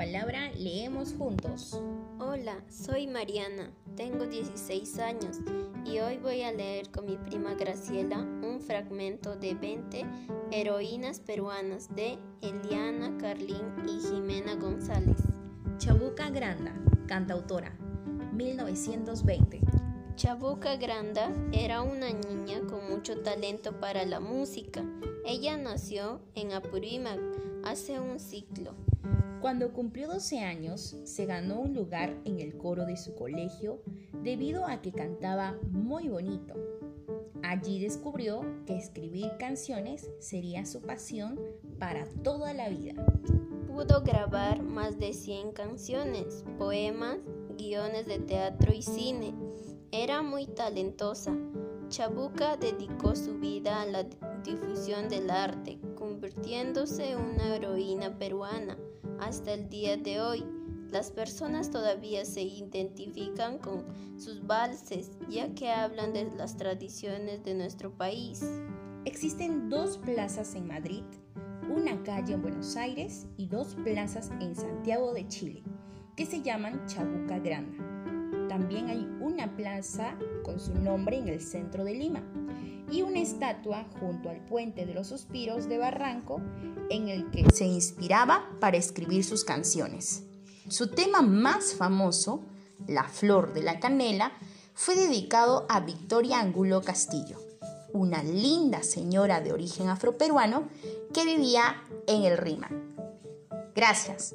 palabra leemos juntos. Hola, soy Mariana, tengo 16 años y hoy voy a leer con mi prima Graciela un fragmento de 20 heroínas peruanas de Eliana Carlín y Jimena González. Chabuca Granda, cantautora, 1920. Chabuca Granda era una niña con mucho talento para la música. Ella nació en Apurímac hace un ciclo. Cuando cumplió 12 años, se ganó un lugar en el coro de su colegio debido a que cantaba muy bonito. Allí descubrió que escribir canciones sería su pasión para toda la vida. Pudo grabar más de 100 canciones, poemas, guiones de teatro y cine. Era muy talentosa. Chabuca dedicó su vida a la difusión del arte, convirtiéndose en una heroína peruana. Hasta el día de hoy, las personas todavía se identifican con sus valses, ya que hablan de las tradiciones de nuestro país. Existen dos plazas en Madrid, una calle en Buenos Aires y dos plazas en Santiago de Chile, que se llaman Chabuca Granda. También hay una plaza con su nombre en el centro de Lima y una estatua junto al puente de los suspiros de Barranco en el que se inspiraba para escribir sus canciones. Su tema más famoso, La Flor de la Canela, fue dedicado a Victoria Angulo Castillo, una linda señora de origen afroperuano que vivía en el Rima. Gracias.